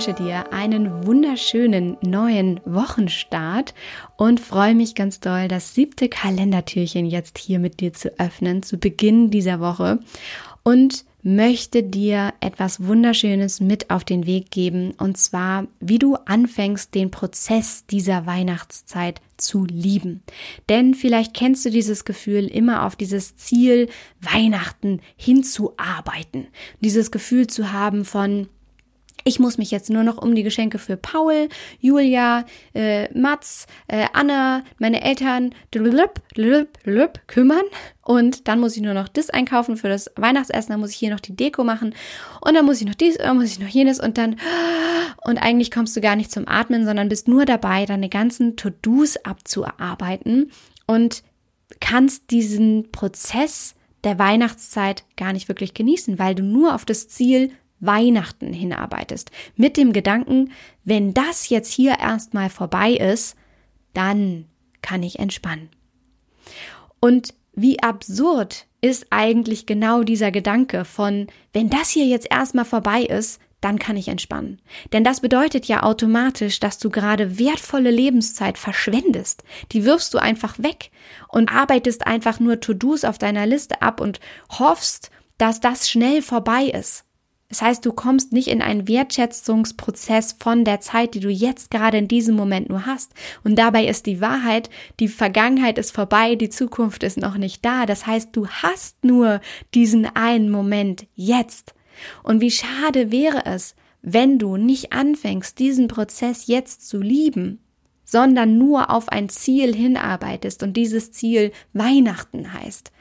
wünsche dir einen wunderschönen neuen Wochenstart und freue mich ganz doll, das siebte Kalendertürchen jetzt hier mit dir zu öffnen, zu Beginn dieser Woche. Und möchte dir etwas Wunderschönes mit auf den Weg geben, und zwar, wie du anfängst, den Prozess dieser Weihnachtszeit zu lieben. Denn vielleicht kennst du dieses Gefühl, immer auf dieses Ziel Weihnachten hinzuarbeiten. Dieses Gefühl zu haben von, ich muss mich jetzt nur noch um die Geschenke für Paul, Julia, äh, Mats, äh, Anna, meine Eltern blub, blub, blub, kümmern. Und dann muss ich nur noch das einkaufen für das Weihnachtsessen. Dann muss ich hier noch die Deko machen. Und dann muss ich noch dies, dann muss ich noch jenes. Und dann, und eigentlich kommst du gar nicht zum Atmen, sondern bist nur dabei, deine ganzen To-Dos abzuarbeiten und kannst diesen Prozess der Weihnachtszeit gar nicht wirklich genießen, weil du nur auf das Ziel Weihnachten hinarbeitest. Mit dem Gedanken, wenn das jetzt hier erstmal vorbei ist, dann kann ich entspannen. Und wie absurd ist eigentlich genau dieser Gedanke von, wenn das hier jetzt erstmal vorbei ist, dann kann ich entspannen. Denn das bedeutet ja automatisch, dass du gerade wertvolle Lebenszeit verschwendest. Die wirfst du einfach weg und arbeitest einfach nur To-Dos auf deiner Liste ab und hoffst, dass das schnell vorbei ist. Das heißt, du kommst nicht in einen Wertschätzungsprozess von der Zeit, die du jetzt gerade in diesem Moment nur hast. Und dabei ist die Wahrheit, die Vergangenheit ist vorbei, die Zukunft ist noch nicht da. Das heißt, du hast nur diesen einen Moment jetzt. Und wie schade wäre es, wenn du nicht anfängst, diesen Prozess jetzt zu lieben, sondern nur auf ein Ziel hinarbeitest und dieses Ziel Weihnachten heißt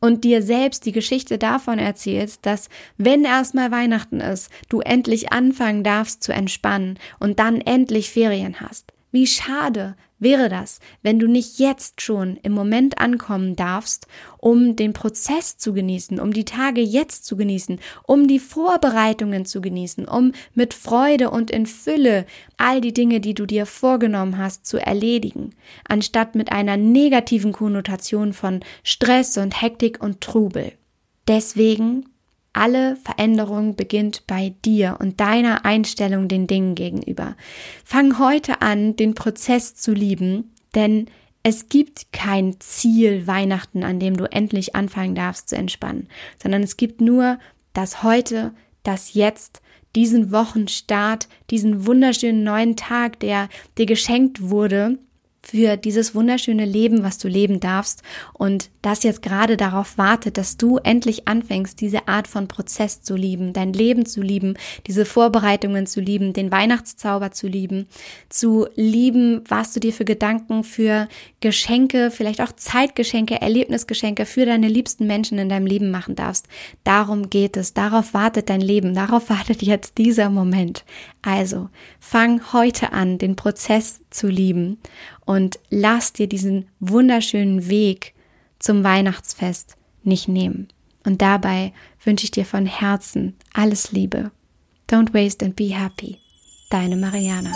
und dir selbst die Geschichte davon erzählst, dass wenn erstmal Weihnachten ist, du endlich anfangen darfst zu entspannen und dann endlich Ferien hast. Wie schade wäre das, wenn du nicht jetzt schon im Moment ankommen darfst, um den Prozess zu genießen, um die Tage jetzt zu genießen, um die Vorbereitungen zu genießen, um mit Freude und in Fülle all die Dinge, die du dir vorgenommen hast, zu erledigen, anstatt mit einer negativen Konnotation von Stress und Hektik und Trubel. Deswegen alle Veränderung beginnt bei dir und deiner Einstellung den Dingen gegenüber. Fang heute an, den Prozess zu lieben, denn es gibt kein Ziel Weihnachten, an dem du endlich anfangen darfst zu entspannen, sondern es gibt nur das heute, das jetzt, diesen Wochenstart, diesen wunderschönen neuen Tag, der dir geschenkt wurde für dieses wunderschöne Leben, was du leben darfst und das jetzt gerade darauf wartet, dass du endlich anfängst, diese Art von Prozess zu lieben, dein Leben zu lieben, diese Vorbereitungen zu lieben, den Weihnachtszauber zu lieben, zu lieben, was du dir für Gedanken, für Geschenke, vielleicht auch Zeitgeschenke, Erlebnisgeschenke für deine liebsten Menschen in deinem Leben machen darfst. Darum geht es, darauf wartet dein Leben, darauf wartet jetzt dieser Moment. Also, fang heute an, den Prozess zu lieben und lass dir diesen wunderschönen Weg zum Weihnachtsfest nicht nehmen. Und dabei wünsche ich dir von Herzen alles Liebe. Don't waste and be happy. Deine Mariana.